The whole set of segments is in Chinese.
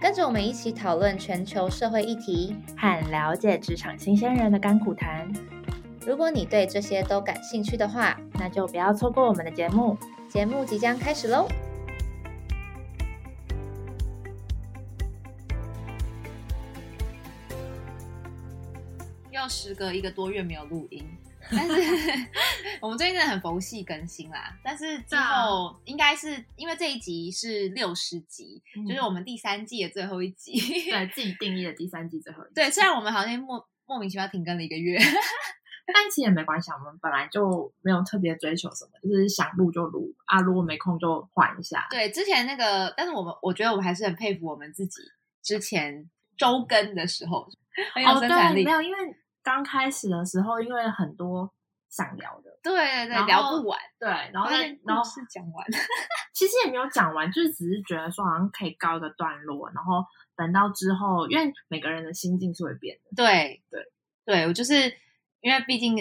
跟着我们一起讨论全球社会议题。和了解职场新鲜人的甘苦谈。如果你对这些都感兴趣的话，那就不要错过我们的节目。节目即将开始喽！又时隔一个多月没有录音，但是 我们最近真的很佛系更新啦。但是之后应该是因为这一集是六十集，就是我们第三季的最后一集，对自己定义的第三季最后一集。对，虽然我们好像莫莫名其妙停更了一个月，但其实也没关系，我们本来就没有特别追求什么，就是想录就录啊，如果没空就缓一下。对，之前那个，但是我们我觉得我们还是很佩服我们自己之前周更的时候很有哦，生产力。对，没有，因为刚开始的时候，因为很多想聊的，对对对，聊不完，对，然后然后是讲完，其实也没有讲完，就是只是觉得说好像可以告一个段落，然后等到之后，因为每个人的心境是会变的。对对对，我就是因为毕竟，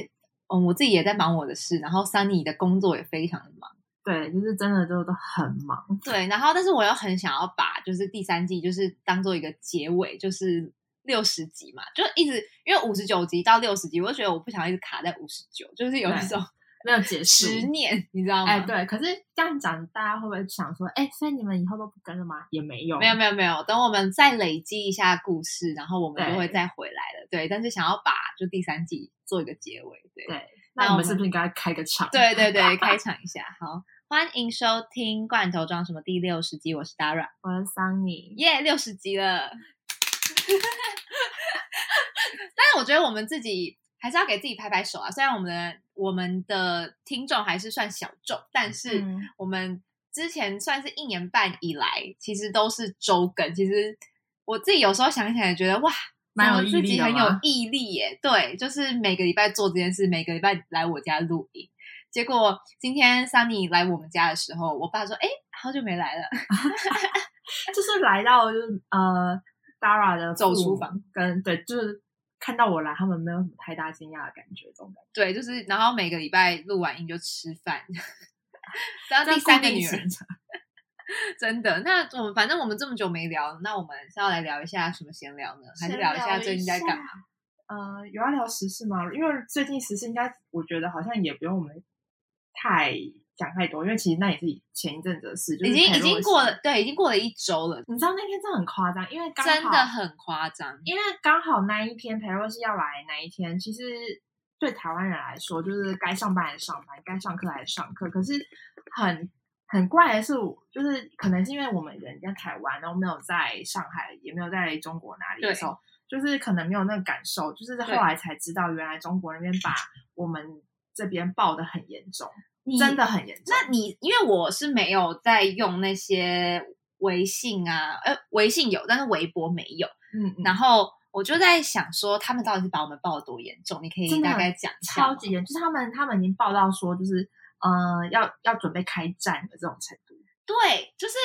嗯，我自己也在忙我的事，然后 Sunny 的工作也非常的忙，对，就是真的都都很忙。对，然后但是我又很想要把就是第三季就是当做一个结尾，就是六十集嘛，就一直因为五十九集到六十集，我就觉得我不想一直卡在五十九，就是有一种没有结束执念，你知道吗？哎，对，可是这样讲，大家会不会想说，哎，所以你们以后都不跟了吗？也没有，没有没有没有，等我们再累积一下故事，然后我们就会再回来了。对，但是想要把就第三季做一个结尾，对对。那我们是不是应该开个场？对对对，开 场一下，好，欢迎收听《罐头装什么》第六十集，我是 Dara，我是桑尼。耶，六十集了。但我觉得我们自己还是要给自己拍拍手啊！虽然我们的我们的听众还是算小众，但是嗯我们之前算是一年半以来，其实都是周更。其实我自己有时候想起来，觉得哇，蛮有自己很有毅力耶。对，就是每个礼拜做这件事，每个礼拜来我家录音。结果今天 Sunny 来我们家的时候，我爸说：“哎，好久没来了。就是来到就是呃 Dara 的走厨房，跟对，就是看到我来，他们没有什么太大惊讶的感觉，这种感”觉。对，就是然后每个礼拜录完音就吃饭。然后第三个女儿固定行，程 真的。那我们反正我们这么久没聊，那我们是要来聊一下什么闲聊呢？还是聊一下最近在干嘛？呃，有要聊时事吗？因为最近时事应该，我觉得好像也不用我们太讲太多，因为其实那也是前一阵子的事，就是已经已经过了，。对，已经过了一周了，你知道那天真的很夸张，因为刚好真的很夸张。因为刚好那一天裴洛西要来那一天，其实对台湾人来说，就是该上班还是上班，该上课还是上课。可是很很怪的是，就是可能是因为我们人在台湾，然后没有在上海，也没有在中国哪里的时候，就是可能没有那个感受。就是后来才知道，原来中国那边把我们这边爆的很严重，真的很严重。那你因为我是没有在用那些微信啊，呃，微信有，但是微博没有。嗯，嗯然后我就在想说，他们到底是把我们爆的多严重？你可以大概讲一下超级严，就是他们他们已经报道说，就是呃要要准备开战的这种程度。对，就是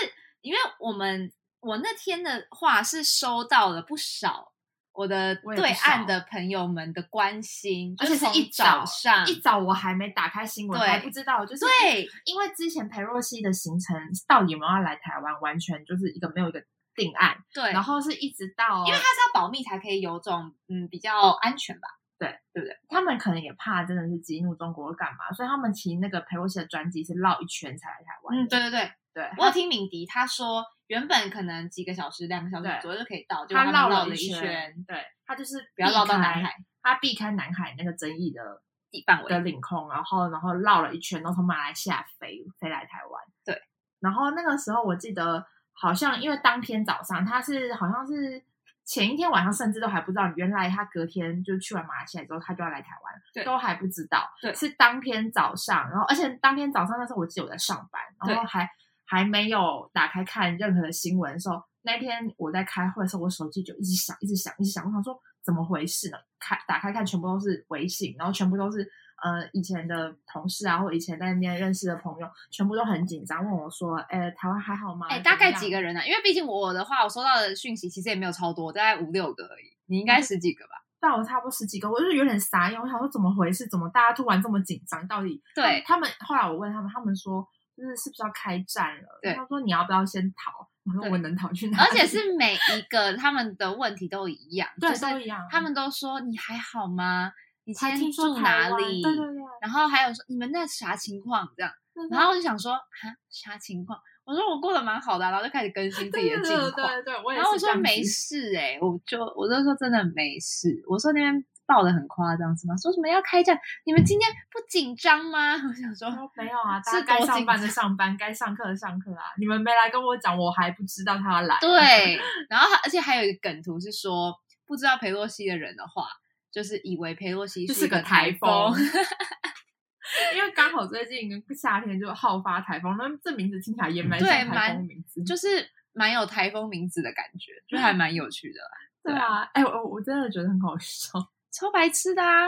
因为我们我那天的话是收到了不少我的对岸的朋友们的关心，而且是一早上一早我还没打开新闻，对还不知道，就是对因为之前裴若曦的行程到底有没有要来台湾，完全就是一个没有一个定案，对，然后是一直到因为他是要保密才可以有种嗯比较安全吧。对对不对？他们可能也怕真的是激怒中国干嘛，所以他们骑那个裴若曦的专机是绕一圈才来台湾。嗯，对对对，对，我有听敏迪他说，原本可能几个小时、两个小时左右就可以到，就他绕了一圈，对他就是不要绕到南海，他避开南海那个争议的地范围的领空，然后然后绕了一圈，然后从马来西亚飞飞来台湾。对，然后那个时候我记得好像因为当天早上他是好像是前一天晚上甚至都还不知道，原来他隔天就去完马来西亚之后他就要来台湾，对都还不知道。对是当天早上，然后而且当天早上那时候我记得我在上班，然后对还还没有打开看任何的新闻的时候，那天我在开会的时候，我手机就一直响，一直响，一直响。我想说怎么回事呢？开打开看，全部都是微信，然后全部都是呃以前的同事啊，或以前在那边认识的朋友，全部都很紧张，问我说：“哎，台湾还好吗？”哎，大概几个？人呢、啊？因为毕竟我的话，我收到的讯息其实也没有超多，大概五六个而已。你应该十几个吧？到我差不多十几个，我就有点傻眼，我想说怎么回事？怎么大家突然这么紧张？到底对他们后来我问他们，他们说就是是不是要开战了？对他说你要不要先逃？我说我能逃去哪里？而且是 每一个他们的问题都一样，对就是都一样他们都说你还好吗？你今天才听说住哪里？对对对。然后还有说你们那啥情况这样，对然后我就想说哈啥情况？我说我过得蛮好的啊、然后就开始更新自己的近况。对对对，我也然后我说没事哎、我就我就说真的没事。我说那边报的很夸张是吗？说什么要开战？你们今天不紧张吗？我想说，说没有啊，大是家该上班的上班，该上课的上课啊。你们没来跟我讲，我还不知道他要来。对，然后而且还有一个梗图是说，不知道裴洛西的人的话，就是以为裴洛西是个个台风风。因为刚好最近夏天就好发台风，那这名字听起来也蛮像台风名字。就是蛮有台风名字的感觉，就还蛮有趣的啦，对啊，哎、我我真的觉得很好笑。超白痴的啊！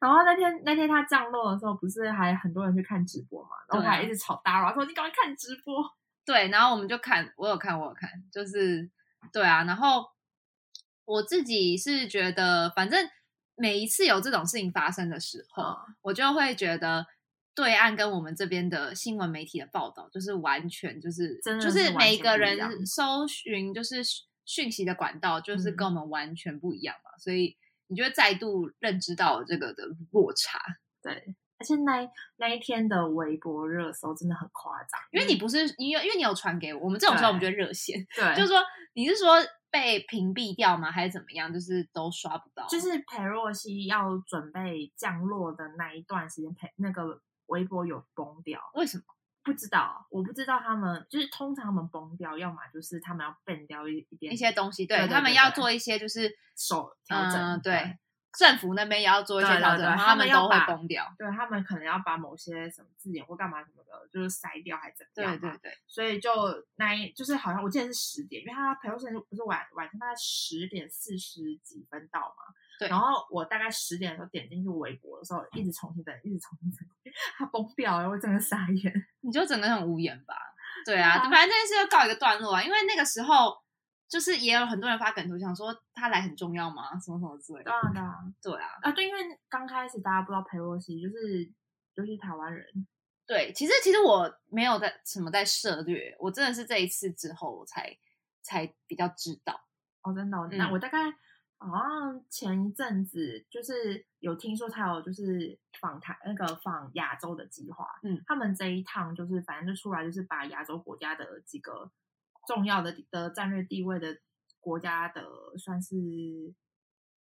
然后那天那天他降落的时候，不是还很多人去看直播嘛？然后还一直吵大佬说：“你赶快看直播。对，然后我们就看，我有看，我有看，就是对啊。然后我自己是觉得，反正每一次有这种事情发生的时候，嗯我就会觉得对岸跟我们这边的新闻媒体的报道，就是完全就是真的就是每个人搜寻就是讯息的管道，就是跟嗯我们完全不一样嘛，所以你就会再度认知到这个的落差。”对，而且那那一天的微博热搜真的很夸张，因为你不是因为因为你有传给我，我们这种时候我们就会热线，对，就是说你是说被屏蔽掉吗？还是怎么样？就是都刷不到，就是裴若曦要准备降落的那一段时间，裴那个微博有崩掉，为什么？不知道，我不知道他们就是通常他们崩掉，要么就是他们要变掉一一点一些东西，对他们要做一些就是手调整，嗯，对，政府那边也要做一些调整，他他们都会崩掉。对他们可能要把某些什么字眼或干嘛什么的，就是筛掉还是怎么样对对对，所以就那一就是好像我记得是十点，因为他裴洛西不是晚晚上大概十点四十几分到嘛，对然后我大概十点的时候点进去微博的时候，一直重新等，一直重新等，它崩掉了，我真的傻眼。你就整个很无言吧？对啊，啊反正这件事就告一个段落啊，因为那个时候就是也有很多人发梗图，想说他来很重要吗？什么什么之类的对。啊对啊对啊，啊对，因为刚开始大家不知道裴洛西就是就是台湾人，对，其实其实我没有在什么在涉略，我真的是这一次之后我才才比较知道。哦，真的哦、那嗯我大概好像前一阵子就是有听说他有就是访台那个访亚洲的计划，嗯，他们这一趟就是反正就出来就是把亚洲国家的几个重要的的战略地位的国家的算是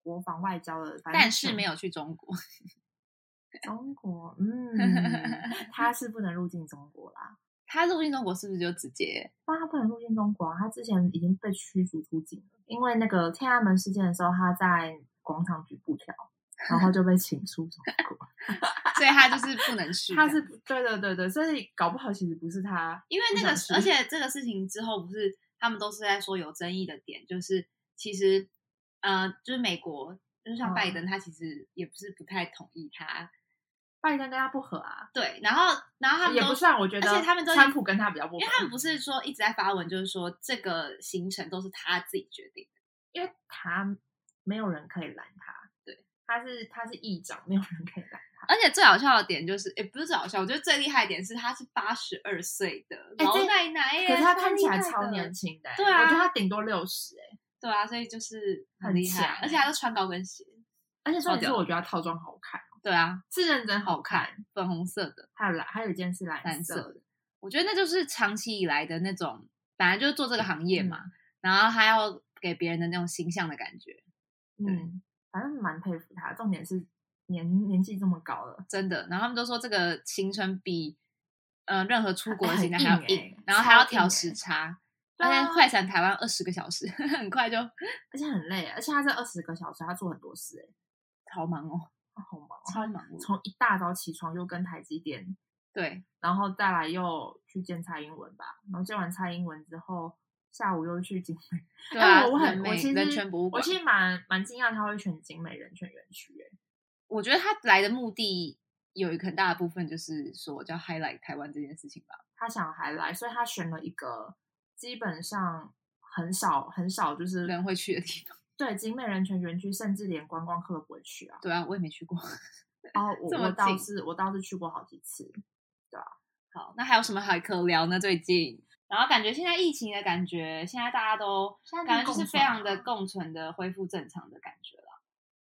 国防外交的，反正但是没有去中国，中国，嗯，他是不能入境中国啦。他入境中国是不是就直接？但他不能入境中国啊，他之前已经被驱逐出境了，因为那个天安门事件的时候，他在广场举布条，然后就被请出中国。所以他就是不能去。他是对对对对，所以搞不好其实不是他，因为那个而且这个事情之后，不是他们都是在说有争议的点，就是其实，呃，就是美国，就是像拜嗯登，他其实也不是不太同意他，拜登跟他不合啊，对，然后，然后他们也不算，我觉得，而且他们都川普跟他比较不合，因为他们不是说一直在发文，就是说这个行程都是他自己决定的，因为他没有人可以拦他，对，他是他是议长，没有人可以拦他。而且最好笑的点就是，也不是最好笑，我觉得最厉害的点是他是八十二岁的老奶奶耶，可是他看起来超年，轻的。欸、对啊我觉得他顶多六十哎，对啊，所以就是很很厉害强，而且他都穿高跟鞋，而且重点是我觉得他套装好看，对啊，是认真好好看。粉红色的。还有蓝，还有一件是蓝色的，蓝色的我觉得那就是长期以来的那种，本来就是做这个行业嘛，嗯然后还要给别人的那种形象的感觉，嗯，反正蛮佩服他。重点是年年纪这么高了，真的。然后他们都说这个行程比呃任何出国的很行程还要硬，硬欸然后还要调时差，对啊而且快闪台湾二十个小时，很快就而且很累，而且他这二十个小时他做很多事，哎，好忙哦，他好忙哦，超忙碌。从一大早起床又跟台积电，对，然后再来又去见蔡英文吧，然后见完蔡英文之后下午又去景美。对我我很我其实我其实蛮蛮惊讶他会选景美人权园区诶。我觉得他来的目的有一个很大的部分就是说叫 highlight 台湾这件事情吧。他想还来，所以他选了一个基本上很少很少就是人会去的地方。对景美人权园区，甚至连观光客都不会去啊。对啊，我也没去过。哦，我我倒是我倒是去过好几次。对啊好，那还有什么还可聊呢？最近，然后感觉现在疫情的感觉，现在大家都感觉就是非常的共存的恢复正常的感觉了。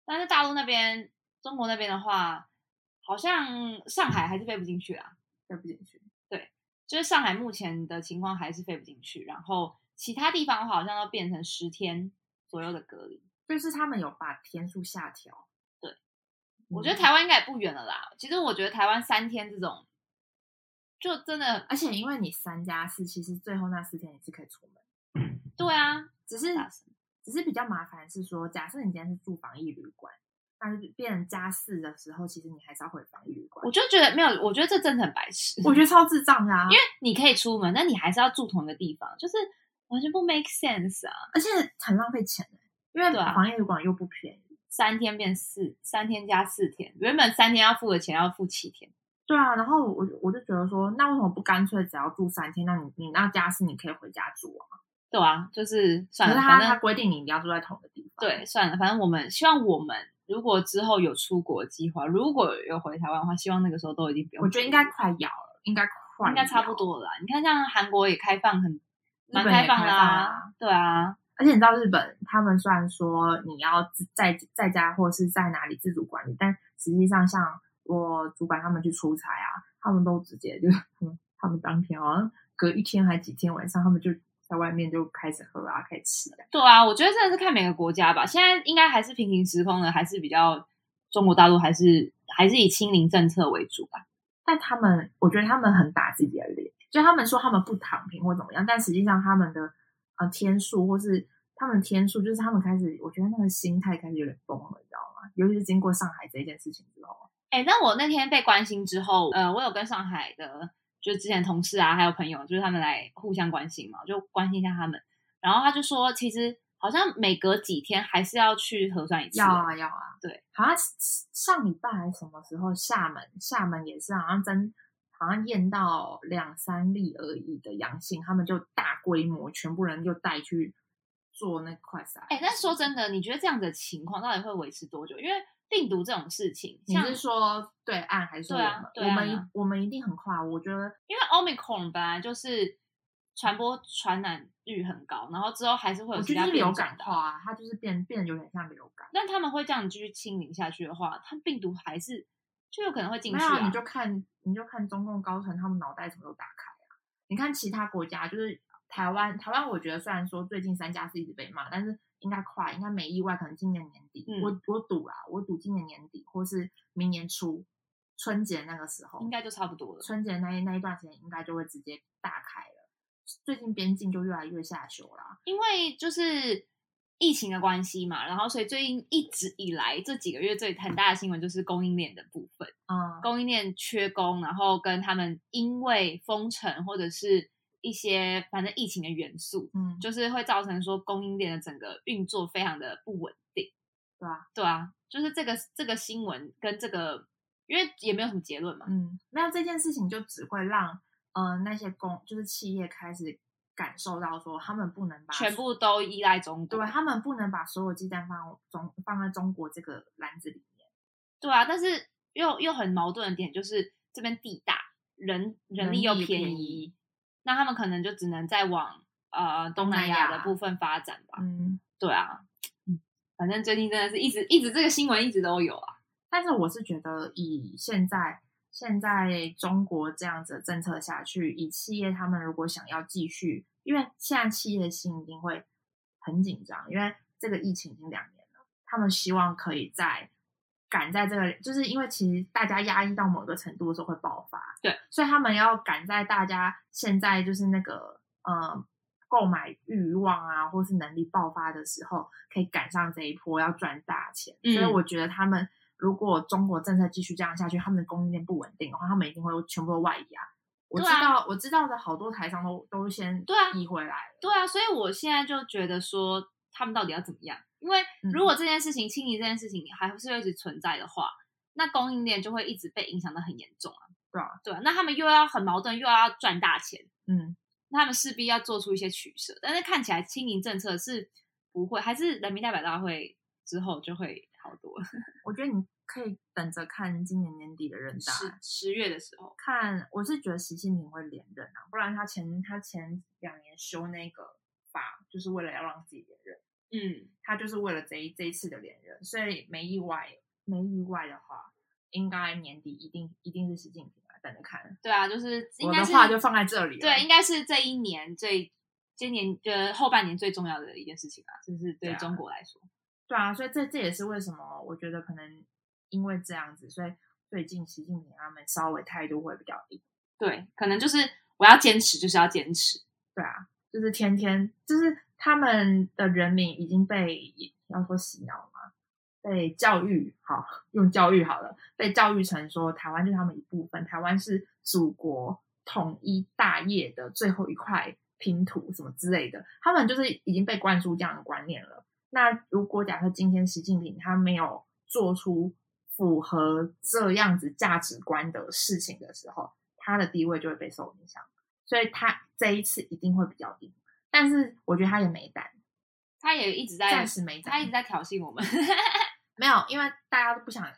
但是大陆那边、中国那边的话，好像上海还是飞不进去啊。飞不进去。对就是上海目前的情况还是飞不进去，然后其他地方的话好像要变成十天左右的隔离。就是他们有把天数下调。对嗯，我觉得台湾应该也不远了啦。其实我觉得台湾三天这种，就真的而且因为你三加四，其实最后那四天你是可以出门，对啊，只是只是比较麻烦是说，假设你今天是住防疫旅馆，但是变成加四的时候，其实你还是要回防疫旅馆我。就觉得没有，我觉得这真的很白痴。我觉得超智障啊！因为你可以出门，但你还是要住同一个地方，就是完全不 make sense 啊！而且很浪费钱欸因为对啊防疫旅馆又不便宜。三天变四，三天加四天，原本三天要付的钱要付七天。对啊，然后我我就觉得说，那为什么不干脆只要住三天？那你你那家是你可以回家住啊。对啊，就是算了，反正他规定你一定要住在同一个地方。对，算了，反正我们希望我们如果之后有出国计划，如果有回台湾的话，希望那个时候都已经不用。我觉得应该快要了，应该快，应该差不。多了啦。你看，像韩国也开放很蛮开放的啊啊，对啊，而且你知道日本，他们虽然说你要自在在家或是在哪里自主管理，但实际上像我主管他们去出差啊，他们都直接就他们他们当天好像隔一天还几天晚上，他们就在外面就开始喝啊，开始吃啊。对啊，我觉得真的是看每个国家吧。现在应该还是平行时空的，还是比较中国大陆还是还是以清零政策为主吧。但他们，我觉得他们很打自己的脸，就他们说他们不躺平或怎么样，但实际上他们的呃天数或是他们天数，就是他们开始，我觉得那个心态开始有点崩了，你知道吗？尤其是经过上海这件事情之后，哎，那我那天被关心之后，呃，我有跟上海的，就是之前同事啊，还有朋友，就是他们来互相关心嘛，就关心一下他们。然后他就说，其实好像每隔几天还是要去核酸一次。要啊要啊，对，好像上礼拜还是什么时候，厦门厦门也是好像真好像验到两三例而已的阳性，他们就大规模全部人就带去做那快筛。哎，但说真的，你觉得这样子的情况到底会维持多久？因为病毒这种事情，你是说对岸还是对们？啊对啊我们一我们一定很快，我觉得因为 Omicron 本来就是传播传染率很高，然后之后还是会我有其他流感的啊。感化啊，它就是变变得有点像流感。但他们会这样继续清零下去的话，它病毒还是就有可能会进去没有啊，啊。你就看你就看中共高层他们脑袋什么都打开啊。你看其他国家，就是台湾，台湾我觉得虽然说最近三家是一直被骂，但是应该快，应该没意外，可能今年年底，嗯我我赌啦，我赌今年年底或是明年初春节那个时候，应该就差不多了。春节那一那一段时间应该就会直接大开了。最近边境就越来越下修啦。因为就是疫情的关系嘛，然后所以最近一直以来这几个月最很大的新闻就是供应链的部分，嗯，供应链缺工，然后跟他们因为封城或者是一些反正疫情的元素，嗯，就是会造成说供应链的整个运作非常的不稳定。对啊，对啊，就是这个这个新闻跟这个，因为也没有什么结论嘛。嗯，没有这件事情就只会让呃那些工就是企业开始感受到说他们不能把全部都依赖中国，对他们不能把所有鸡蛋放中放在中国这个篮子里面。对啊，但是又又很矛盾的点就是这边地大，人人力又便宜，那他们可能就只能再往呃东南亚的部分发展吧。嗯，对啊，嗯，反正最近真的是一直一直这个新闻一直都有啊。但是我是觉得以现在现在中国这样子的政策下去，以企业他们如果想要继续，因为现在企业心一定会很紧张，因为这个疫情已经两年了，他们希望可以在赶在这个，就是因为其实大家压抑到某个程度的时候会爆发，对，所以他们要赶在大家现在就是那个呃购买欲望啊，或是能力爆发的时候，可以赶上这一波要赚大钱，嗯所以我觉得他们。如果中国政策继续这样下去，他们的供应链不稳定的话，他们一定会全部都外移啊。我知道我知道的好多台商都都先对啊移回来了。对啊，所以我现在就觉得说，他们到底要怎么样？因为嗯如果这件事情清理这件事情还是一直存在的话，那供应链就会一直被影响的很严重啊。对啊，对啊，那他们又要很矛盾，又要赚大钱，嗯，那他们势必要做出一些取舍。但是看起来清零政策是不会，还是人民代表大会之后就会好多。我觉得你可以等着看今年年底的人大。十十月的时候，看，我是觉得习近平会连任啊，不然他前他前两年修那个法，就是为了要让自己连任，嗯，他就是为了这一这一次的连任，所以没意外，没意外的话，应该年底一定一定是习近平啊，等着看。对啊，就是应我该是的话就放在这里了。对，应该是这一年最今年呃后半年最重要的一件事情啊，就是对中国来说。对啊，所以这这也是为什么我觉得可能因为这样子，所以最近习近平他们稍微态度会比较硬。对，可能就是我要坚持，就是要坚持。对啊，就是天天就是他们的人民已经被要说洗脑嘛，被教育好用教育好了，被教育成说台湾就是他们一部分，台湾是祖国统一大业的最后一块拼图什么之类的，他们就是已经被灌输这样的观念了。那如果假设今天习近平他没有做出符合这样子价值观的事情的时候，他的地位就会被受影响。所以他这一次一定会比较硬，但是我觉得他也没胆，他也一直在暂时没胆，他一直在挑衅我们。没有，因为大家都不想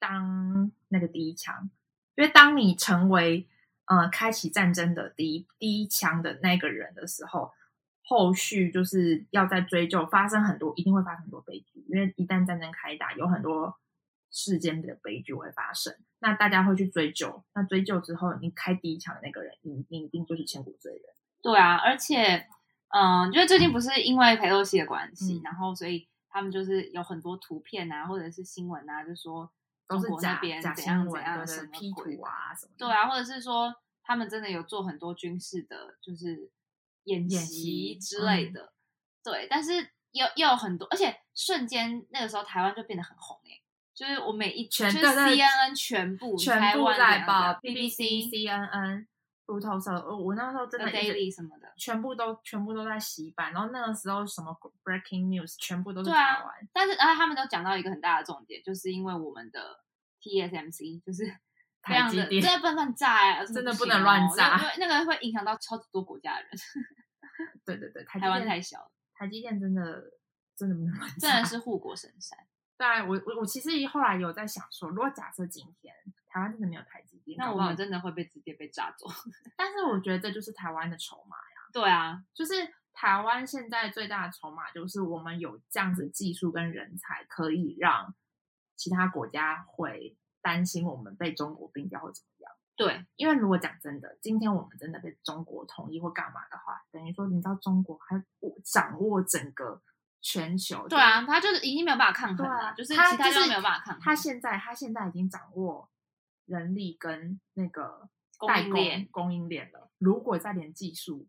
当那个第一枪，因为当你成为呃开启战争的第一第一枪的那个人的时候，后续就是要再追究，发生很多一定会发生很多悲剧，因为一旦战争开打，有很多世间的悲剧会发生，那大家会去追究，那追究之后，你开第一枪的那个人，你你一定就是千古罪人。对啊，而且嗯，因为最近不是因为裴洛西的关系，嗯然后所以他们就是有很多图片啊，或者是新闻啊，就说中都是假国那边假新闻，怎样怎样对对什么 P 图啊什么的。对啊，或者是说他们真的有做很多军事的，就是演演习习之类嗯的。对，但是又又有很多，而且瞬间那个时候台湾就变得很红诶、就是我每一全就是全对对 CNN 全部全部湾怎样在报的 BBC、CNN、路透社，我我那时候真的 Daily 什么的。全部都全部都在洗版，然后那个时候什么 breaking news 全部都是台湾，但是然后他们都讲到一个很大的重点，就是因为我们的 TSMC 就是非常的，台积电真的不能乱炸啊，真的不能乱哦炸那那个会影响到超级多国家的人。对对对，台湾电太小了，台积电真的真的不能乱真的是护国神山。对啊，我我我其实后来有在想说，如果假设今天台湾真的没有台积电，那我们真的会被直接被炸走。但是我觉得这就是台湾的筹码呀，对啊，就是台湾现在最大的筹码就是我们有这样子技术跟人才，可以让其他国家会担心我们被中国并掉或怎么样。对，因为如果讲真的，今天我们真的被中国统一或干嘛的话，等于说你知道中国还掌握整个全球。对啊，他就是已经没有办法抗衡了，对啊，就是他其他就是没有办法抗衡。他现在他现在已经掌握人力跟那个供代工应链供应链了。如果再连技术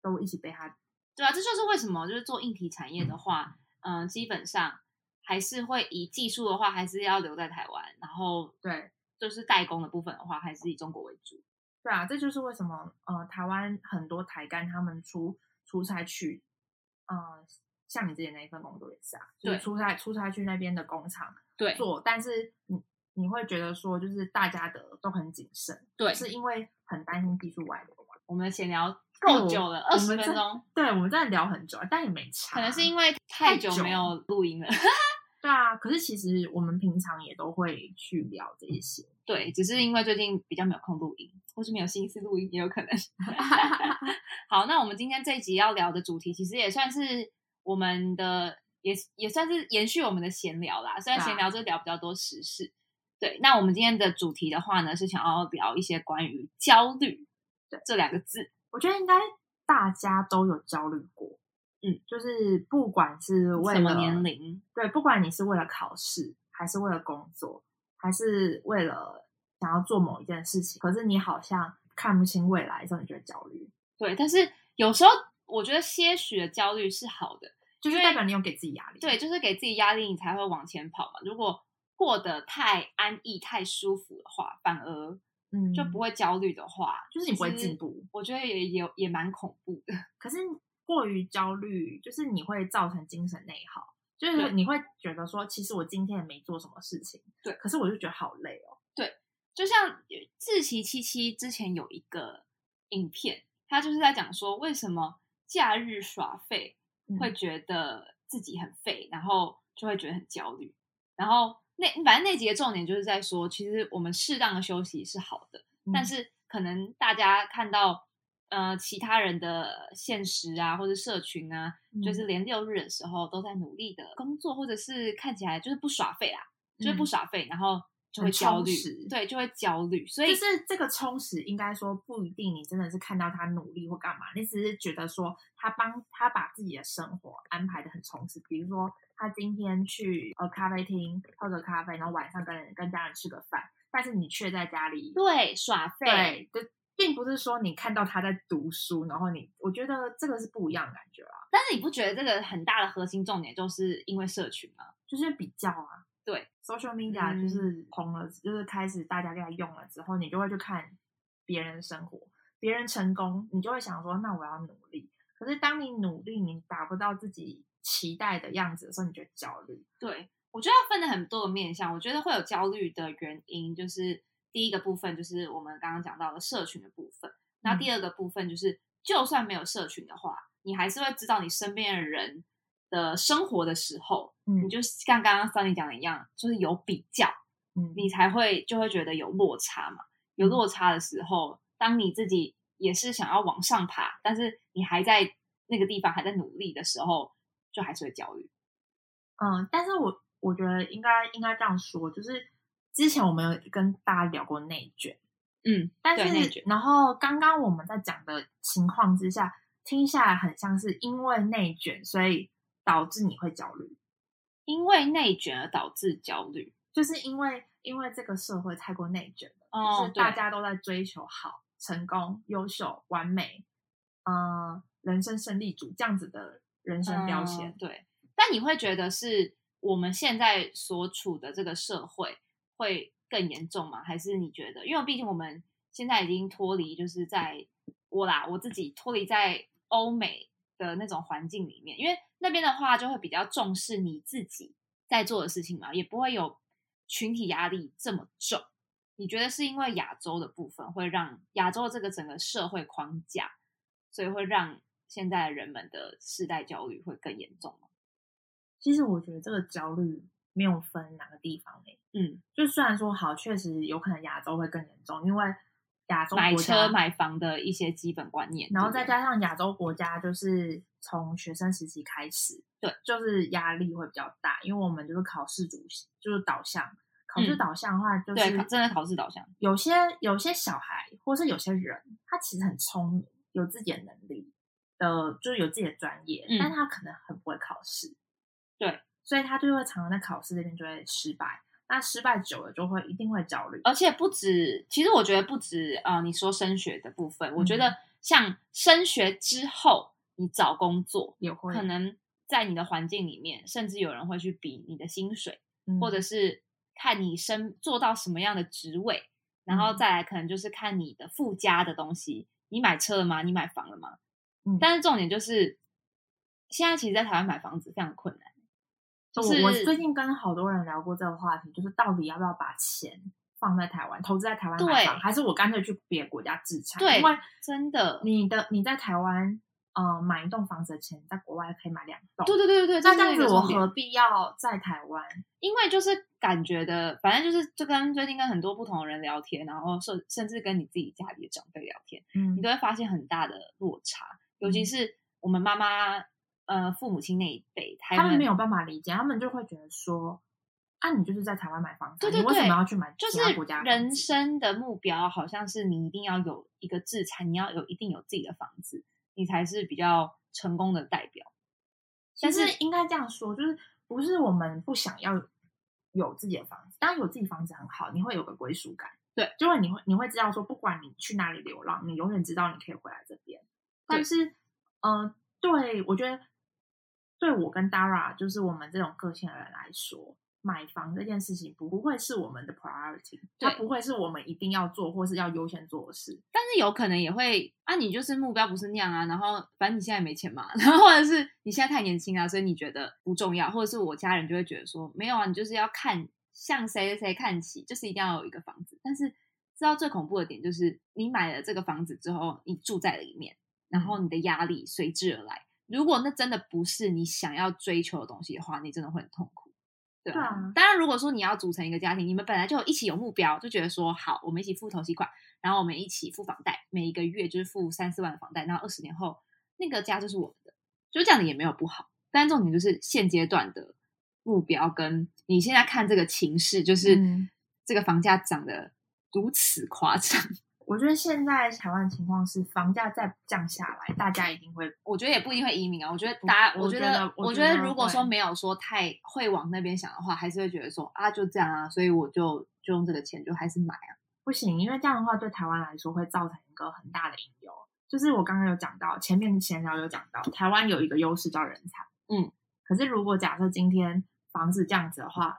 都一起被他对啊，这就是为什么就是做硬体产业的话，嗯、基本上还是会以技术的话，还是要留在台湾，然后对就是代工的部分的话，还是以中国为主。对啊，这就是为什么呃台湾很多台干他们出出差去，呃像你之前那一份工作也是啊，就是出差出差去那边的工厂。对做，但是你你会觉得说，就是大家的都很谨慎，对，是因为很担心技术外流嘛。我们闲聊够久了，二十分钟，对，我们真的聊很久，但也没差。可能是因为太久没有录音了。对啊，可是其实我们平常也都会去聊这一些。对，只是因为最近比较没有空录音，或是没有心思录音，也有可能。好，那我们今天这一集要聊的主题，其实也算是我们的，也也算是延续我们的闲聊啦。虽然闲聊就聊比较多时事，对。那我们今天的主题的话呢，是想要聊一些关于焦虑对这两个字。我觉得应该大家都有焦虑过，嗯，就是不管是为了什么年龄？对，不管你是为了考试，还是为了工作，还是为了想要做某一件事情，可是你好像看不清未来的时候，你觉得焦虑，对，但是有时候我觉得些许的焦虑是好的，就是代表你有给自己压力。对，就是给自己压力，你才会往前跑嘛。如果过得太安逸、太舒服的话，反而嗯，就不会焦虑的话，就是你不会进步。我觉得也也也蛮恐怖的。可是过于焦虑，就是你会造成精神内耗，就是你会觉得说，其实我今天也没做什么事情，对可是我就觉得好累哦。对就像志奇七七之前有一个影片，他就是在讲说为什么假日耍废嗯。会觉得自己很废，然后就会觉得很焦虑。然后那反正那集的重点就是在说，其实我们适当的休息是好的，但嗯。是可能大家看到呃其他人的现实啊，或者社群啊，就是嗯连六日的时候都在努力的工作，或者是看起来就是不耍废啦，就是不嗯。耍废，然后就会焦虑，对，就会焦虑。所以就是这个充实，应该说不一定你真的是看到他努力或干嘛，你只是觉得说他帮他把自己的生活安排的很充实。比如说他今天去呃咖啡厅喝个咖啡，然后晚上跟人跟家人吃个饭，但是你却在家里对耍废，对，就并不是说你看到他在读书，然后你我觉得这个是不一样的感觉啊，但是你不觉得这个很大的核心重点就是因为社群吗？就是比较啊。对，social media 嗯就是红了，就是开始大家在用了之后，你就会去看别人的生活，别人成功，你就会想说，那我要努力。可是当你努力，你达不到自己期待的样子的时候，你就焦虑。对，我觉得要分的很多个面向。我觉得会有焦虑的原因，就是第一个部分就是我们刚刚讲到的社群的部分，那嗯第二个部分就是，就算没有社群的话，你还是会知道你身边的人的生活的时候，嗯你就像刚刚 Sunny 讲的一样，就是有比较，嗯你才会就会觉得有落差嘛。有落差的时候，当你自己也是想要往上爬，但是你还在那个地方还在努力的时候，就还是会焦虑。嗯，但是我我觉得应该应该这样说，就是之前我们有跟大家聊过内卷，嗯，但是然后刚刚我们在讲的情况之下，听下来很像是因为内卷，所以导致你会焦虑，因为内卷而导致焦虑。就是因为因为这个社会太过内卷了，哦就是大家都在追求好、成功、优秀、完美，呃，人生胜利组这样子的人生标签。嗯对，但你会觉得是我们现在所处的这个社会会更严重吗？还是你觉得，因为毕竟我们现在已经脱离，就是在我啦，我自己脱离在欧美的那种环境里面，因为那边的话就会比较重视你自己在做的事情嘛，也不会有群体压力这么重。你觉得是因为亚洲的部分会让亚洲这个整个社会框架，所以会让现在人们的世代焦虑会更严重吗？其实我觉得这个焦虑没有分哪个地方诶、嗯，就虽然说好，确实有可能亚洲会更严重，因为亚洲买国家车买房的一些基本观念，然后再加上亚洲国家就是从学生时期开始，对，就是压力会比较大，因为我们就是考试主就是导向，考试嗯导向的话就对是考真的考试导向，有些有些小孩或是有些人，他其实很聪明，有自己的能力的，就是有自己的专业，嗯。但他可能很不会考试，对，所以他就会常常在考试这边就会失败，那失败久了就会一定会焦虑，而且不止，其实我觉得不止啊、呃你说升学的部分，我觉嗯得像升学之后，你找工作，也会可能在你的环境里面，甚至有人会去比你的薪水，嗯或者是看你升做到什么样的职位，然后嗯再来可能就是看你的附加的东西，你买车了吗？你买房了吗？嗯但是重点就是，现在其实，在台湾买房子非常困难。就是我我最近跟好多人聊过这个话题，就是到底要不要把钱放在台湾，投资在台湾买对房，还是我干脆去别的国家自产？对因为真的，你的你在台湾呃买一栋房子的钱，在国外可以买两栋。对对对对对，那这样子我何必要在台湾？因为就是感觉的，反正就是就跟最近跟很多不同的人聊天，然后甚甚至跟你自己家里的长辈聊天，嗯你都会发现很大的落差，尤其嗯是我们妈妈呃父母亲那一辈，他他们没有办法理解，他们就会觉得说，啊，你就是在台湾买房子啊，对对你为什么要去买就是人生的目标，好像是你一定要有一个自产，你要有一定有自己的房子，你才是比较成功的代表。但但是是应该这样说，就是不是我们不想要有自己的房子，当然有自己房子很好，你会有个归属感，对，就会你会你会知道说，不管你去哪里流浪，你永远知道你可以回来这边。但是，呃，对我觉得，对我跟 Dara 就是我们这种个性的人来说，买房这件事情不不会是我们的 priority，它不会是我们一定要做或是要优先做的事。但是有可能也会啊，你就是目标不是那样啊，然后反正你现在没钱嘛，然后或者是你现在太年轻啊，所以你觉得不重要，或者是我家人就会觉得说没有啊，你就是要看向谁谁谁看齐，就是一定要有一个房子。但是知道最恐怖的点就是你买了这个房子之后，你住在里面，然后你的压力随之而来。如果那真的不是你想要追求的东西的话，你真的会很痛苦。对对啊当然，如果说你要组成一个家庭，你们本来就一起有目标，就觉得说好，我们一起付头期款，然后我们一起付房贷，每一个月就是付三四万的房贷，然后二十年后那个家就是我们的，就这样的也没有不好。但重点就是现阶段的目标跟你现在看这个情势，就是嗯这个房价涨得如此夸张，我觉得现在台湾情况是房价再降下来，大家一定会我觉得也不一定会移民啊。我觉得大家，我觉得，我我觉得觉得如果说没有说太会往那边想的话，还是会觉得说啊，就这样啊，所以我就就用这个钱就还是买啊。不行，因为这样的话对台湾来说会造成一个很大的隐忧。就是我刚刚有讲到，前面闲聊有讲到，台湾有一个优势叫人才，嗯，可是如果假设今天房子这样子的话，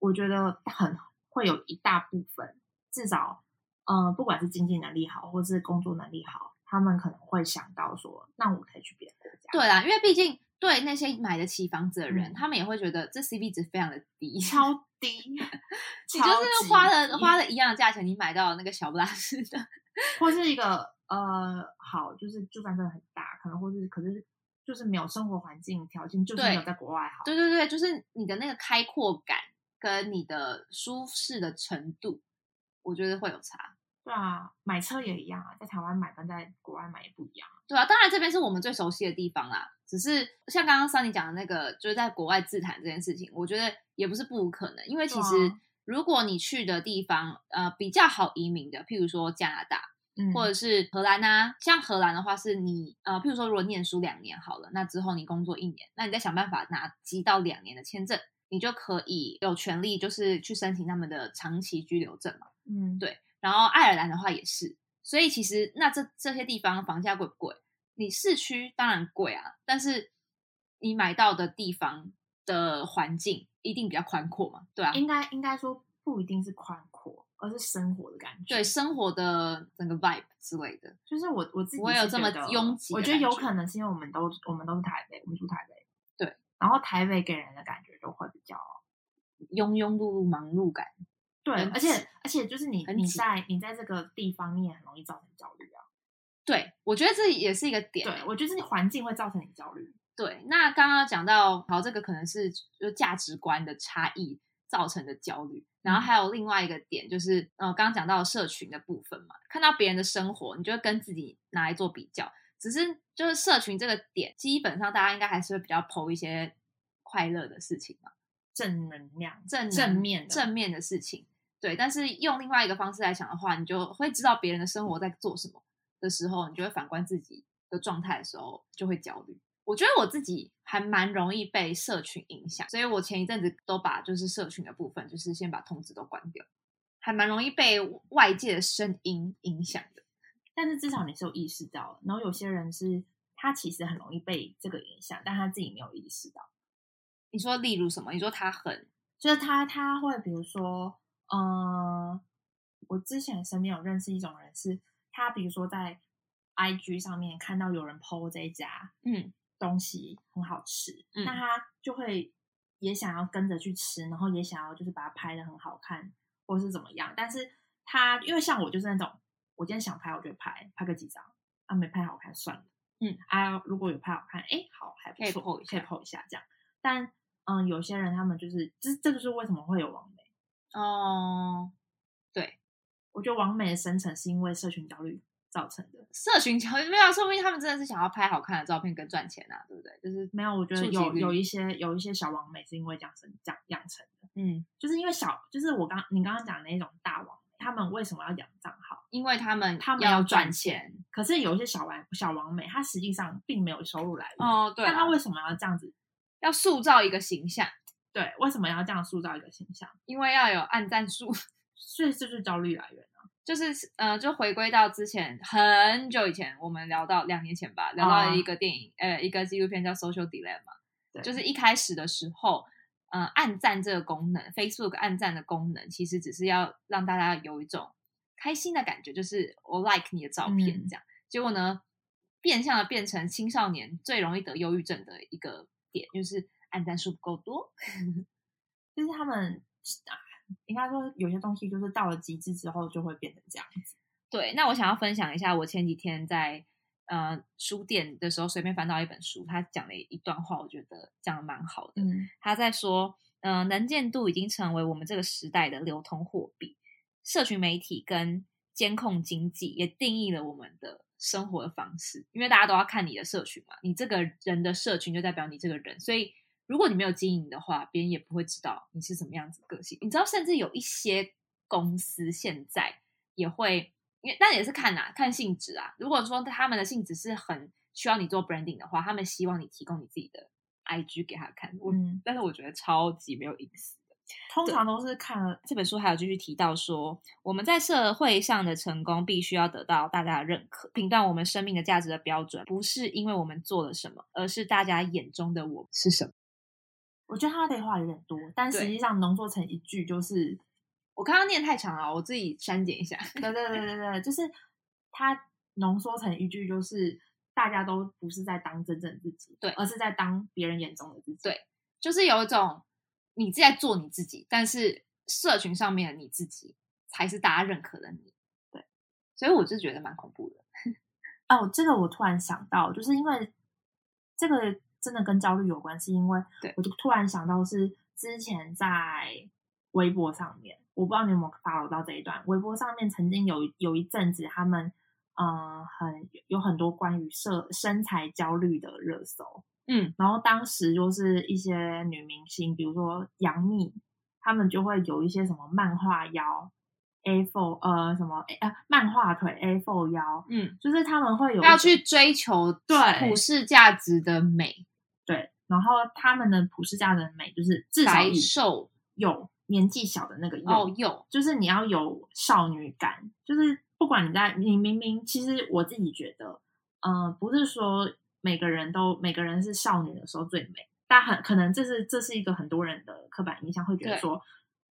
我觉得很会有一大部分，至少，呃，不管是经济能力好，或是工作能力好，他们可能会想到说，那我可以去别的国家，对啦，因为毕竟对那些买得起房子的人，嗯。他们也会觉得这 CP 值非常的低，超 低，你就是花了花了一样的价钱，你买到那个小不拉屎的，或是一个呃好，就是就算真的很大，可能或是可是就是没有生活环境条件，就是没有在国外好。对对对，就是你的那个开阔感跟你的舒适的程度，我觉得会有差。对啊，买车也一样啊，在台湾买跟在国外买也不一样。对啊，当然这边是我们最熟悉的地方啦。只是像刚刚 Sunny 讲的那个，就是在国外自产这件事情，我觉得也不是不可能。因为其实啊如果你去的地方，呃，比较好移民的，譬如说加拿大嗯，或者是荷兰啊，像荷兰的话，是你呃，譬如说如果念书两年好了，那之后你工作一年，那你再想办法拿积到两年的签证，你就可以有权利就是去申请他们的长期居留证嘛。嗯，对然后爱尔兰的话也是，所以其实那这这些地方房价贵不贵？你市区当然贵啊，但是你买到的地方的环境一定比较宽阔嘛，对啊，应该应该说不一定是宽阔，而是生活的感觉。对，生活的整个 vibe 之类的，就是我我自己我有这么拥挤我觉得有可能是因为我们都我们都是台北，我们住台北。对，然后台北给人的感觉就会比较庸庸碌碌、忙碌感。对，而且而且就是你你在你在这个地方，你也很容易造成焦虑啊。对，我觉得这也是一个点。对，我觉得你环境会造成你焦虑。对，那刚刚讲到，好，这个可能是就价值观的差异造成的焦虑，然后还有另外一个点就是，呃，刚刚讲到社群的部分嘛，看到别人的生活，你就会跟自己拿来做比较。只是就是社群这个点，基本上大家应该还是会比较剖一些快乐的事情嘛，正能量、正正面的正面的事情。对，但是用另外一个方式来想的话，你就会知道别人的生活在做什么的时候，你就会反观自己的状态的时候，就会焦虑。我觉得我自己还蛮容易被社群影响，所以我前一阵子都把就是社群的部分，就是先把通知都关掉，还蛮容易被外界的声音影响的。但是至少你是有意识到，然后有些人是他其实很容易被这个影响，但他自己没有意识到。你说例如什么？你说他很就是他他会比如说，呃，我之前身边有认识一种人是，他比如说在 IG 上面看到有人 PO 这一家嗯东西很好吃，嗯那他就会也想要跟着去吃，然后也想要就是把它拍的很好看，或是怎么样。但是他因为像我就是那种，我今天想拍我就拍，拍个几张啊，没拍好看算了，嗯啊，如果有拍好看，哎，好还不可以可以 PO 一下这样。但嗯，有些人他们就是，这这就是为什么会有网媒。哦，对我觉得王美的生成是因为社群焦虑造成的。社群焦虑没有，说不定他们真的是想要拍好看的照片跟赚钱啊，对不对？就是没有，我觉得有有一些有一些小王美是因为这样生这样养成的，嗯，就是因为小，就是我刚你刚刚讲的那种大王美，他们为什么要养账号？因为他们他们要要赚赚钱，可是有一些小王小王美，他实际上并没有收入来源。哦，对啊，但他为什么要这样子？要塑造一个形象，对，为什么要这样塑造一个形象？因为要有暗赞数，所以这就是焦虑来源啊。就是呃，就回归到之前很久以前，我们聊到两年前吧，聊到啊一个电影，呃，一个纪录片叫《Social Dilemma》，对就是一开始的时候，呃，暗赞这个功能，Facebook 暗赞的功能，其实只是要让大家有一种开心的感觉，就是我 like 你的照片嗯这样。结果呢，变相的变成青少年最容易得忧郁症的一个点，就是按赞数不够多。就是他们啊应该说有些东西就是到了极致之后就会变成这样子。对，那我想要分享一下，我前几天在呃书店的时候随便翻到一本书，他讲了一段话，我觉得讲的蛮好的。嗯他在说，嗯、能见度已经成为我们这个时代的流通货币，社群媒体跟监控经济也定义了我们的生活的方式，因为大家都要看你的社群嘛，你这个人的社群就代表你这个人，所以如果你没有经营的话，别人也不会知道你是什么样子的个性。你知道，甚至有一些公司现在也会，因为但也是看呐、看性质啊。如果说他们的性质是很需要你做 branding 的话，他们希望你提供你自己的 IG 给他看。我嗯，但是我觉得超级没有隐私的。通常都是看了这本书还有继续提到说，我们在社会上的成功必须要得到大家的认可，评断我们生命的价值的标准，不是因为我们做了什么，而是大家眼中的我是什么。我觉得他的话有点多，但实对际上浓缩成一句就是，我刚刚念太长了，我自己删减一下。对对对对对，就是他浓缩成一句就是，大家都不是在当真正自己，对而是在当别人眼中的自己。对就是有一种你自己在做你自己，但是社群上面的你自己才是大家认可的你。对，所以我就觉得蛮恐怖的。哦，这个我突然想到，就是因为这个真的跟焦虑有关，是因为对我就突然想到是之前在微博上面，我不知道你有没有 follow 到这一段，微博上面曾经有有一阵子他们呃很有很多关于身身材焦虑的热搜，嗯，然后当时就是一些女明星，比如说杨幂，她们就会有一些什么漫画腰。A four，呃什么呃漫画腿 A four 腰，嗯，就是他们会有要去追求对普世价值的美，对，然后他们的普世价值的美就是至少瘦有年纪小的那个幼，哦有，就是你要有少女感，就是不管你在你明明其实我自己觉得，呃，不是说每个人都每个人是少女的时候最美，但很可能这是这是一个很多人的刻板印象，会觉得说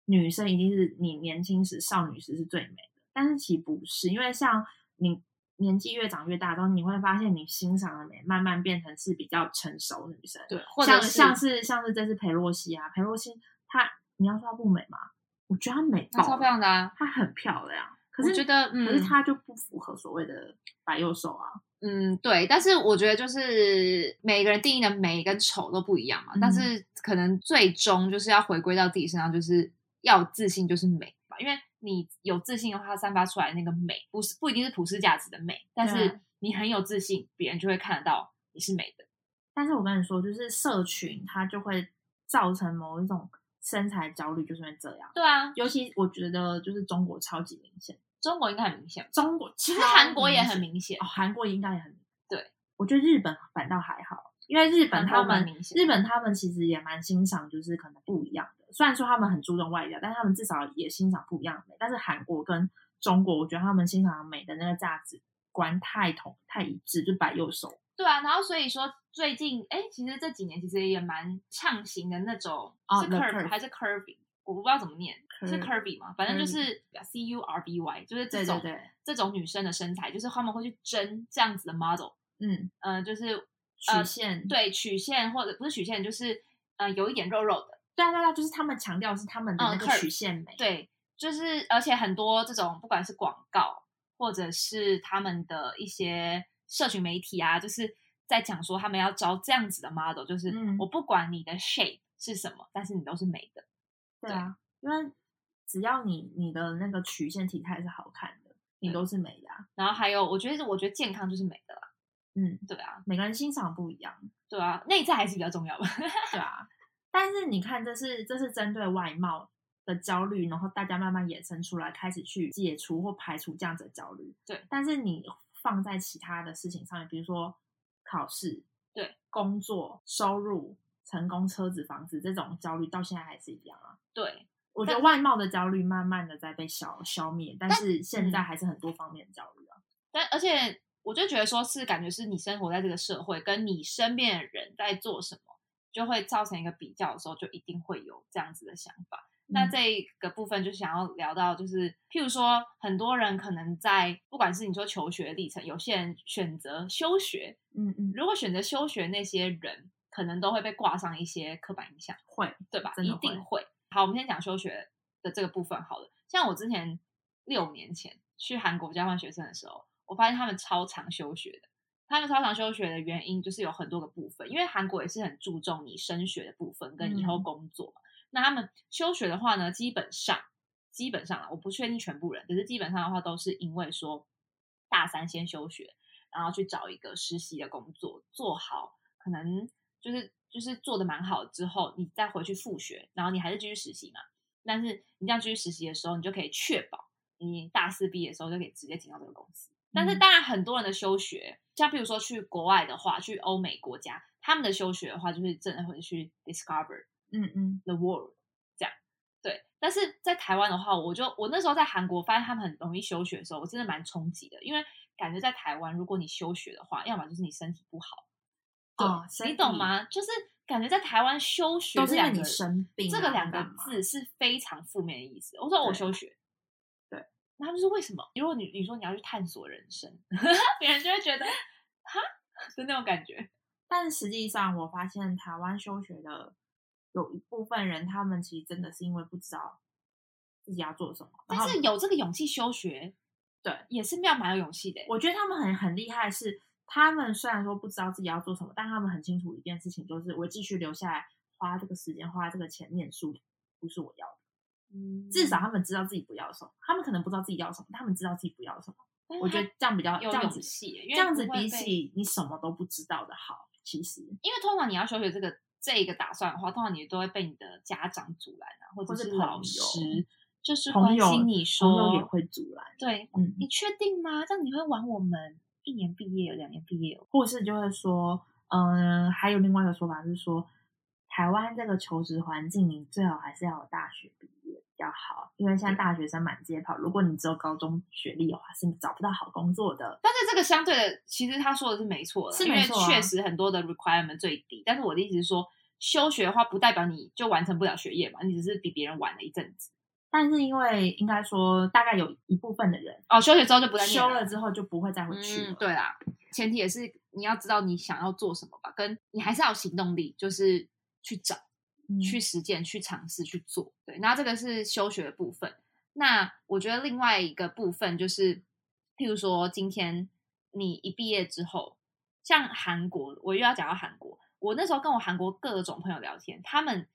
女生一定是你年轻时少女时是最美的，但是其实不是，因为像你年纪越长越大之后，你会发现你欣赏的美慢慢变成是比较成熟的女生，对，或者是像像是像是这次裴洛西啊，裴洛西她你要说她不美吗？我觉得她美她超漂亮的啊。她很漂亮，可是我觉得嗯可是她就不符合所谓的白幼瘦啊。嗯，对，但是我觉得就是每个人定义的美跟丑都不一样嘛，嗯但是可能最终就是要回归到自己身上，就是要自信就是美吧，因为你有自信的话，它散发出来那个美不是不一定是普世价值的美，但是你很有自信，别人就会看得到你是美的。但是我跟你说，就是社群它就会造成某一种身材焦虑，就是因为这样。对啊，尤其我觉得就是中国超级明显，中国应该很明显，中国其实韩国也很明显哦，，韩国应该也很明显对。我觉得日本反倒还好，因为日本他们蛮明显日本他们其实也蛮欣赏，就是可能不一样的。虽然说他们很注重外表，但是他们至少也欣赏不一样的美。但是韩国跟中国，我觉得他们欣赏美的那个价值观太同太一致，就摆右手。对啊，然后所以说最近哎，其实这几年其实也蛮畅行的那种，哦是 curve 还是 curvy，我不知道怎么念，是 Curvy 吗？反正就是 C U R B Y，就是这种对，这种女生的身材，就是他们会去争这样子的 model，嗯，呃，就是曲线，对曲线或者不是曲线，就是呃有一点肉肉的，对啊对啊，就是他们强调是他们的那嗯个曲线美。对，就是而且很多这种不管是广告或者是他们的一些社群媒体啊，就是在讲说他们要招这样子的 model，就是嗯我不管你的 shape 是什么，但是你都是美的。对啊，因为只要你你的那个曲线体态是好看的，你都是美的、啊。然后还有，我觉得我觉得健康就是美的啦，嗯，对啊，每个人欣赏不一样。对啊，内在还是比较重要吧。对啊，但是你看，这是这是针对外貌的焦虑，然后大家慢慢衍生出来，开始去解除或排除这样子的焦虑。对，但是你放在其他的事情上面，比如说考试、对工作、收入、成功、车子、房子这种焦虑，到现在还是一样啊。对，我觉得外貌的焦虑慢慢的在被消消灭，但是现在嗯还是很多方面的焦虑啊。但而且我就觉得说是感觉是你生活在这个社会，跟你身边的人在做什么，就会造成一个比较的时候，就一定会有这样子的想法。那嗯这个部分就想要聊到，就是譬如说，很多人可能在不管是你说求学历程，有些人选择休学，嗯嗯，如果选择休学，那些人可能都会被挂上一些刻板印象，会，对吧？一定会。好，我们先讲休学的这个部分好了。像我之前六年前去韩国交换学生的时候，我发现他们超常休学的。他们超常休学的原因就是有很多个部分，因为韩国也是很注重你升学的部分跟以后嗯工作嘛。那他们休学的话呢，基本上基本上啊，我不确定全部人，可是基本上的话都是因为说大三先休学，然后去找一个实习的工作，做好，可能就是就是做的蛮好之后，你再回去复学，然后你还是继续实习嘛。但是你这样继续实习的时候，你就可以确保你大四毕业的时候就可以直接进到这个公司。但是嗯当然，很多人的休学，像比如说去国外的话，去欧美国家，他们的休学的话，就是真的会去 discover 嗯嗯 the world 这样。对，但是在台湾的话，我就我那时候在韩国发现他们很容易休学的时候，我真的蛮冲击的，因为感觉在台湾，如果你休学的话，要么就是你身体不好，对，哦你懂吗？就是感觉在台湾休学都是因为你生病啊这个两个字是非常负面的意思。我说我对休学，对，那他们说为什么？如果你你说你要去探索人生，别人就会觉得哈 的那种感觉。但实际上，我发现台湾休学的有一部分人，他们其实真的是因为不知道自己要做什么。但是有这个勇气休学，对，也是要蛮有勇气的欸。我觉得他们很很厉害是，他们虽然说不知道自己要做什么，但他们很清楚一件事情，就是我继续留下来，花这个时间，花这个钱念书，不是我要的。嗯至少他们知道自己不要什么，他们可能不知道自己要什么，他们知道自己不要什么。我觉得这样比较有这样子这样子比起你什么都不知道的好，其实因为通常你要休学这个这一个打算的话，通常你都会被你的家长阻拦啊，或者是是老朋友师，就是关朋友心你朋说，友也会阻拦，对，嗯，你确定吗？这样你会玩我们一年毕业，两年毕业哦？或是就会说，嗯、还有另外一个说法是说，台湾这个求职环境，你最好还是要有大学毕业比较好，因为现在大学生满街跑，如果你只有高中学历的话，是找不到好工作的。但是这个相对的，其实他说的是没错的，因为是没错啊确实很多的 requirement 最低。但是我的意思是说，休学的话不代表你就完成不了学业嘛，你只是比别人晚了一阵子。但是因为应该说，大概有一部分的人哦，休学之后就不再念休了之后就不会再回去了。嗯，对啦，前提也是你要知道你想要做什么吧，跟你还是要有行动力，就是去找、嗯去实践、去尝试、去做。对，那这个是休学的部分。那我觉得另外一个部分就是，譬如说今天你一毕业之后，像韩国，我又要讲到韩国，我那时候跟我韩国各种朋友聊天，他们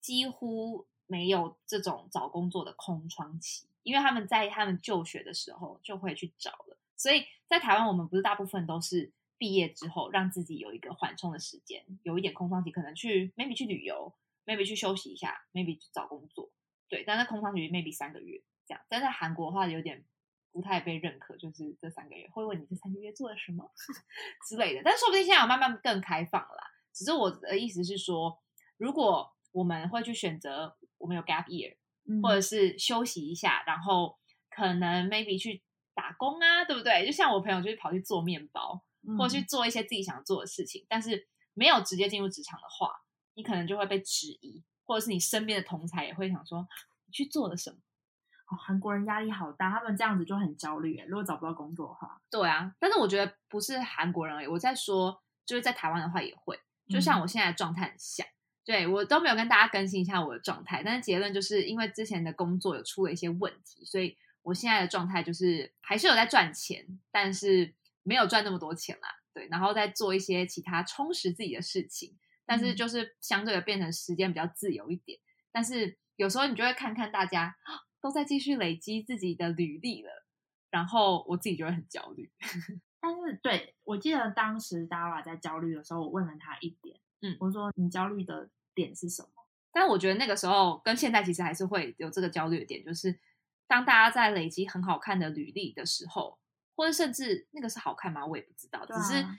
几乎没有这种找工作的空窗期，因为他们在他们就学的时候就会去找了。所以在台湾，我们不是大部分都是毕业之后让自己有一个缓冲的时间，有一点空窗期，可能去 maybe 去旅游，maybe 去休息一下，maybe 去找工作。对，但在空窗期 maybe 三个月这样。但在韩国的话，有点不太被认可，就是这三个月会问你这三个月做了什么 之类的。但是说不定现在有慢慢更开放了啦。只是我的意思是说，如果我们会去选择，我们有 gap year，嗯或者是休息一下，然后可能 maybe 去打工啊，对不对？就像我朋友就是跑去做面包，或者去嗯做一些自己想做的事情，但是没有直接进入职场的话，你可能就会被质疑，或者是你身边的同才也会想说你去做了什么。哦韩国人压力好大，他们这样子就很焦虑耶。如果找不到工作的话，对啊，但是我觉得不是韩国人而已，我在说就是在台湾的话也会，就像嗯我现在的状态很像。对我都没有跟大家更新一下我的状态，但是结论就是因为之前的工作有出了一些问题，所以我现在的状态就是还是有在赚钱，但是没有赚那么多钱啦。对，然后再做一些其他充实自己的事情，但是嗯就是相对的变成时间比较自由一点。但是有时候你就会看看大家啊都在继续累积自己的履历了，然后我自己就会很焦虑。但是对我记得当时 Dara 在焦虑的时候，我问了他一点，嗯我说你焦虑的点是什么？但我觉得那个时候跟现在其实还是会有这个焦虑的点，就是当大家在累积很好看的履历的时候，或者甚至那个是好看吗？我也不知道，对只是啊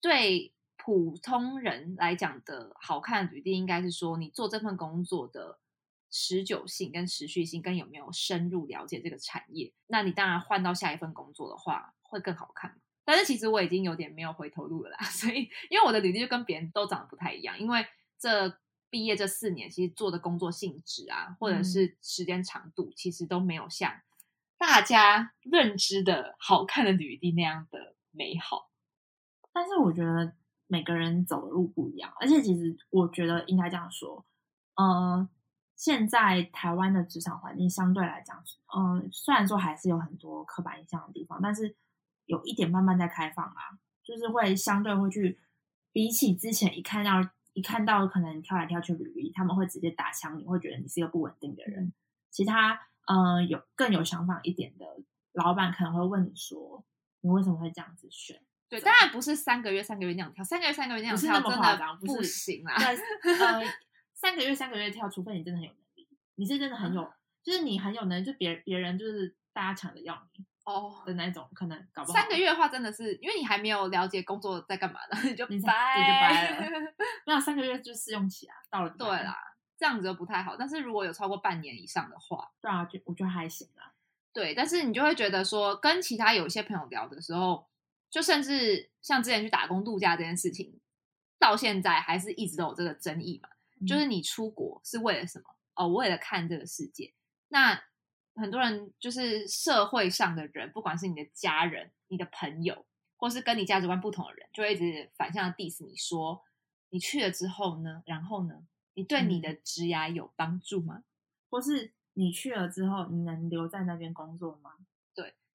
对普通人来讲的好看的履历，应该是说你做这份工作的持久性跟持续性，跟有没有深入了解这个产业。那你当然换到下一份工作的话，会更好看。但是其实我已经有点没有回头路了啦，所以因为我的履历就跟别人都长得不太一样，因为这毕业这四年，其实做的工作性质啊，或者嗯是时间长度，其实都没有像大家认知的好看的履历那样的美好。但是我觉得每个人走的路不一样，而且其实我觉得应该这样说，呃，现在台湾的职场环境相对来讲，嗯、虽然说还是有很多刻板印象的地方，但是有一点慢慢在开放啊，就是会相对会去比起之前一看到一看到可能跳来跳去履历，他们会直接打枪你，会觉得你是一个不稳定的人。其他呃有更有想法一点的老板可能会问你说，你为什么会这样子选？对，当然不是三个月三个月那样跳，三个月三个月那样跳真的不行啦。对，呃，三个月三个月跳，除非你真的很有能力，你是真的很有，就是你很有能力，就别别人就是大家抢着要你哦，的那种，可能搞不好三个月的话，真的是因为你还没有了解工作在干嘛呢，你就掰你就掰了没有三个月就试用期啊，到了就对，啦，这样子就不太好。但是如果有超过半年以上的话，对啊，就我觉得还行啊，对，但是你就会觉得说，跟其他有些朋友聊的时候，就甚至像之前去打工度假这件事情，到现在还是一直都有这个争议嘛。就是你出国是为了什么？哦，为了看这个世界。那很多人就是社会上的人，不管是你的家人、你的朋友，或是跟你价值观不同的人，就会一直反向的 diss 你说，你去了之后呢？然后呢？你对你的职涯有帮助吗？或是你去了之后，你能留在那边工作吗？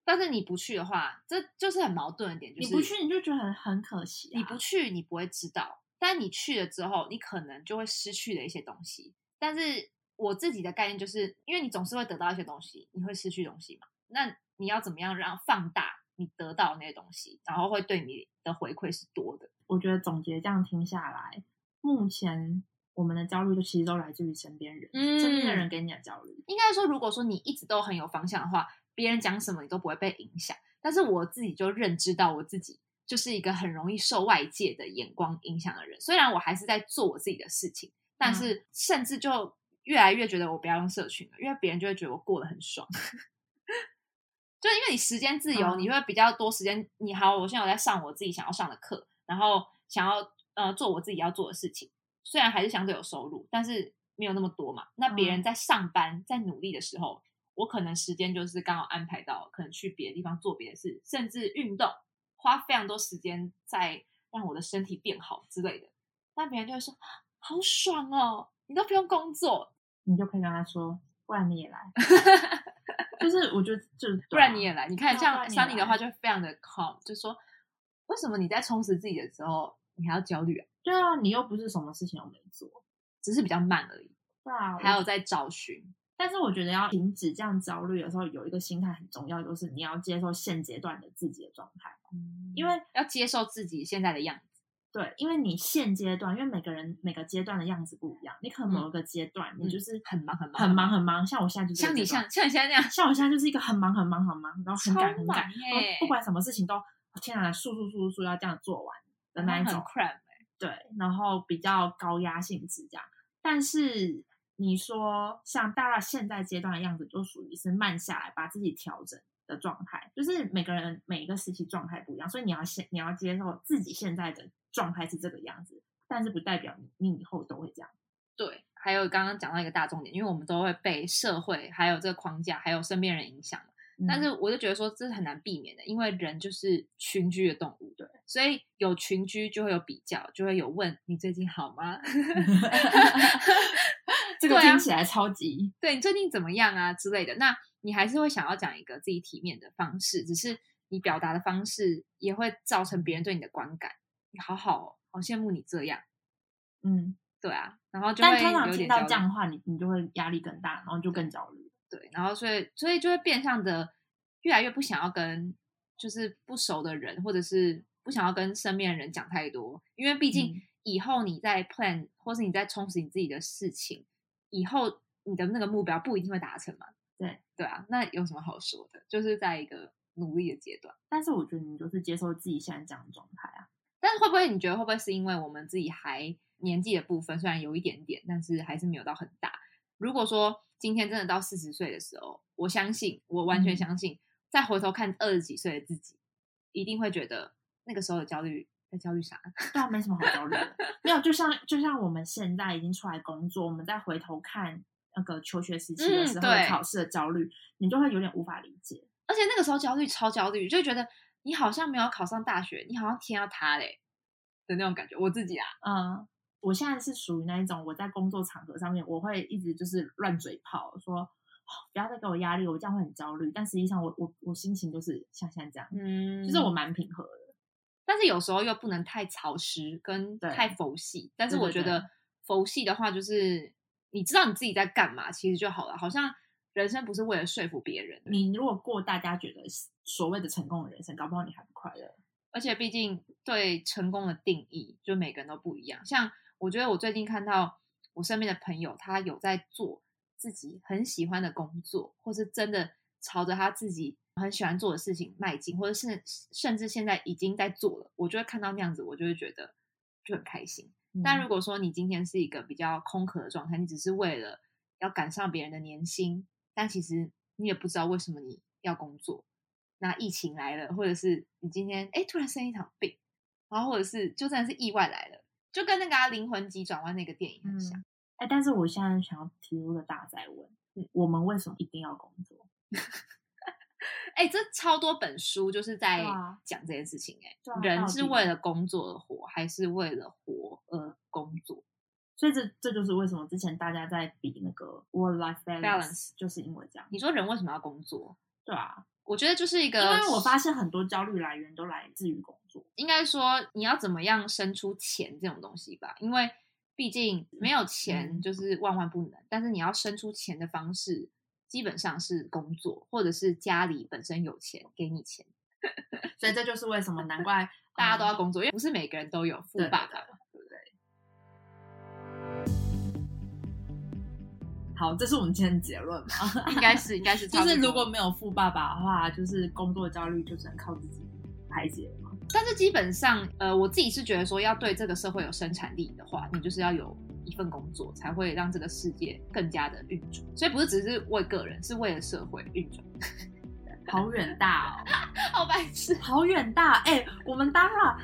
但是你不去的话，这就是很矛盾的点，就是你不去，你就觉得很很可惜、啊，你不去，你不会知道；但你去了之后，你可能就会失去了一些东西。但是我自己的概念就是，因为你总是会得到一些东西，你会失去东西嘛？那你要怎么样让放大你得到那些东西，然后会对你的回馈是多的？我觉得总结这样听下来，目前我们的焦虑就其实都来自于身边人，嗯身边的人给你的焦虑。应该说，如果说你一直都很有方向的话，别人讲什么你都不会被影响。但是我自己就认知到我自己就是一个很容易受外界的眼光影响的人。虽然我还是在做我自己的事情，但是甚至就越来越觉得我不要用社群了，因为别人就会觉得我过得很爽。就因为你时间自由，嗯你会比较多时间。你好，我现在有在上我自己想要上的课，然后想要呃做我自己要做的事情。虽然还是相对有收入，但是没有那么多嘛。那别人嗯在上班、在努力的时候，我可能时间就是刚好安排到，可能去别的地方做别的事，甚至运动，花非常多时间在让我的身体变好之类的。但别人就会说：“啊好爽哦，你都不用工作，你就可以跟他说，不然你也来。就是我觉得就是不然你也来。”你看，像然你也桑尼的话来就非常的 calm，就说：“为什么你在充实自己的时候，你还要焦虑啊？对啊，你又不是什么事情都没做。只是比较慢而已。”对啊，我还有在找寻，但是我觉得要停止这样焦虑的时候，有一个心态很重要，就是你要接受现阶段的自己的状态。因为要接受自己现在的样子。对，因为你现阶段，因为每个人每个阶段的样子不一样，你可能某一个阶段、你就是很忙很忙很忙很忙，像我现在就是像你像像你现在那样，像我现在就是一个很忙很忙很忙，然后很赶很赶，不管什么事情都天啊，速速速速速要这样做完的那一很种。对，然后比较高压性质这样。但是你说像大家现在阶段的样子，就属于是慢下来，把自己调整的状态。就是每个人每一个时期状态不一样，所以你要先你要接受自己现在的状态是这个样子，但是不代表你你以后都会这样。对。还有刚刚讲到一个大重点，因为我们都会被社会还有这个框架，还有身边人影响嘛。但是嗯我就觉得说这是很难避免的，因为人就是群居的动物，对，所以有群居就会有比较，就会有问你最近好吗？这个听起来超级对你最近怎么样啊之类的，那你还是会想要讲一个自己体面的方式，只是你表达的方式也会造成别人对你的观感。你好好哦，好羡慕你这样，嗯，对啊，然后就会但通常听到这样的话，你你就会压力更大，然后就更焦虑。对，然后所以所以就会变相的越来越不想要跟就是不熟的人，或者是不想要跟身边的人讲太多，因为毕竟嗯。以后你在 plan 或是你在充实你自己的事情，以后你的那个目标不一定会达成嘛。对对啊，那有什么好说的？就是在一个努力的阶段。但是我觉得你就是接受自己现在这样的状态啊。但是会不会你觉得会不会是因为我们自己还年纪的部分虽然有一点点，但是还是没有到很大。如果说今天真的到四十岁的时候，我相信，我完全嗯相信，再回头看二十几岁的自己，一定会觉得那个时候的焦虑在焦虑啥？对啊，没什么好焦虑的。没有，就像就像我们现在已经出来工作，我们再回头看那个求学时期的时候嗯考试的焦虑，你就会有点无法理解。而且那个时候焦虑超焦虑，就会觉得你好像没有考上大学，你好像天要塌嘞的那种感觉。我自己啊，嗯，我现在是属于那一种，我在工作场合上面，我会一直就是乱嘴炮，说、哦不要再给我压力，我这样会很焦虑。但实际上我，我我心情就是像现在这样，嗯就是我蛮平和的。但是有时候又不能太潮湿跟太佛系。但是我觉得佛系的话，就是你知道你自己在干嘛，其实就好了。好像人生不是为了说服别人，你如果过大家觉得所谓的成功的人生，搞不好你还不快乐。而且毕竟对成功的定义，就每个人都不一样。像我觉得我最近看到我身边的朋友，他有在做自己很喜欢的工作，或是真的朝着他自己很喜欢做的事情迈进，或者是甚至现在已经在做了，我就会看到那样子，我就会觉得就很开心。但如果果说你今天是一个比较空壳的状态，你只是为了要赶上别人的年薪，但其实你也不知道为什么你要工作。那疫情来了，或者是你今天哎突然生一场病，然后或者是就真的是意外来了，就跟那个、啊《灵魂急转弯》那个电影很像。嗯，哎，但是我现在想要提出个大灾问：嗯我们为什么一定要工作？哎、这超多本书就是在讲这件事情、哎、啊人是为了工作而活，还是为了活而工作？所以这这就是为什么之前大家在比那个 work life balance，, Balance 就是因为这样。你说人为什么要工作？对啊，我觉得就是一个，因为我发现很多焦虑来源都来自于工作。应该说你要怎么样生出钱这种东西吧，因为毕竟没有钱嗯就是万万不能，但是你要生出钱的方式基本上是工作，或者是家里本身有钱给你钱，所以这就是为什么难怪 大家都要嗯工作，因为不是每个人都有富爸爸嘛。对不对？好，这是我们今天的结论嘛？应该是应该是差就，是如果没有富爸爸的话，就是工作焦虑就只能靠自己排解了嘛。但是基本上，呃，我自己是觉得说，要对这个社会有生产力的话，你就是要有一份工作，才会让这个世界更加的运转。所以不是只是为个人，是为了社会运转。好远大哦，好白痴！好远大！哎、我们当了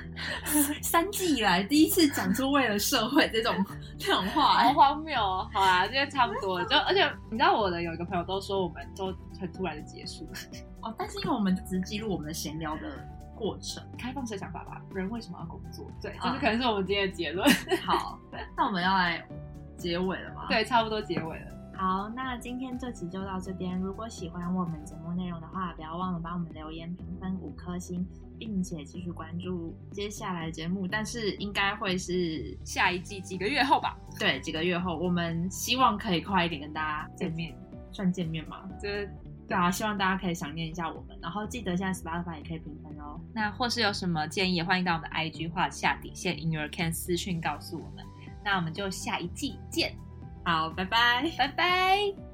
三季以来第一次讲出为了社会这种这种话、好哎荒谬哦！好啦，今天差不多了。就而且你知道我的有一个朋友都说我们都很突然的结束，哦，但是因为我们只记录我们的闲聊的过程。开放式想法吧。人为什么要工作？对，这啊是可能是我们今天的结论。好，那我们要来结尾了吗？。对，差不多结尾了。好，那今天这集就到这边。如果喜欢我们节目内容的话，不要忘了帮我们留言评分五颗星，并且继续关注接下来的节目。但是应该会是下一季几个月后吧，对几个月后，我们希望可以快一点跟大家见面。算见面吗。就是对啊，希望大家可以想念一下我们，然后记得现在 Spotify 也可以评分哦。那或是有什么建议，也欢迎到我们的 IG 画下底线 In Your Can 私讯告诉我们。那我们就下一季见，好，拜拜。拜拜。